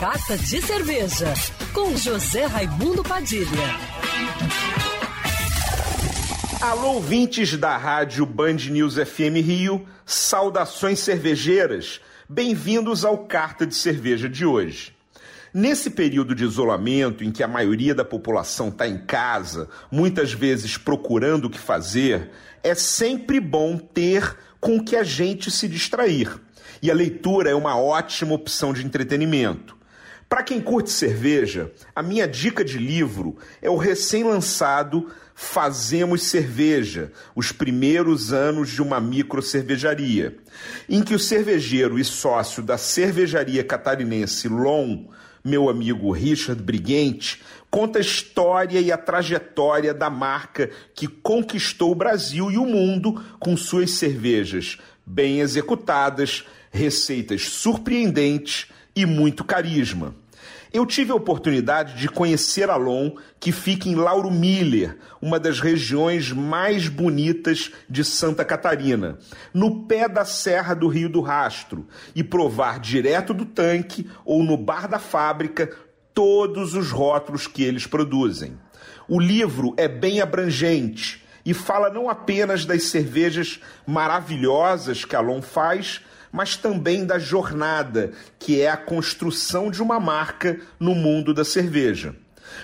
Carta de Cerveja, com José Raimundo Padilha. Alô, ouvintes da rádio Band News FM Rio, saudações cervejeiras, bem-vindos ao Carta de Cerveja de hoje. Nesse período de isolamento em que a maioria da população está em casa, muitas vezes procurando o que fazer, é sempre bom ter com que a gente se distrair. E a leitura é uma ótima opção de entretenimento. Para quem curte cerveja, a minha dica de livro é o recém-lançado Fazemos Cerveja, os primeiros anos de uma micro cervejaria, em que o cervejeiro e sócio da cervejaria catarinense Lom, meu amigo Richard Briguente, conta a história e a trajetória da marca que conquistou o Brasil e o mundo com suas cervejas bem executadas, receitas surpreendentes e muito carisma. Eu tive a oportunidade de conhecer Alon, que fica em Lauro Miller, uma das regiões mais bonitas de Santa Catarina, no pé da Serra do Rio do Rastro, e provar direto do tanque ou no bar da fábrica todos os rótulos que eles produzem. O livro é bem abrangente e fala não apenas das cervejas maravilhosas que Alon faz, mas também da jornada, que é a construção de uma marca no mundo da cerveja.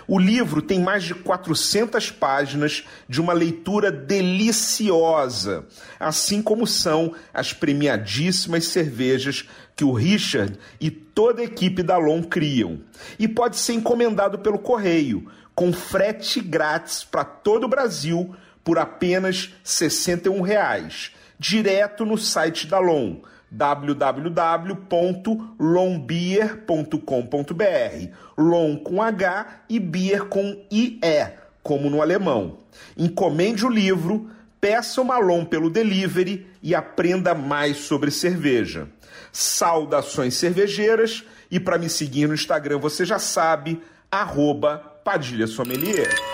O livro tem mais de 400 páginas de uma leitura deliciosa, assim como são as premiadíssimas cervejas que o Richard e toda a equipe da Long criam. E pode ser encomendado pelo correio, com frete grátis para todo o Brasil por apenas 61 reais, direto no site da Long www.lombier.com.br. Long com H e beer com IE, como no alemão. Encomende o livro, peça uma Long pelo delivery e aprenda mais sobre cerveja. Saudações cervejeiras e para me seguir no Instagram você já sabe, arroba Padilha Sommelier.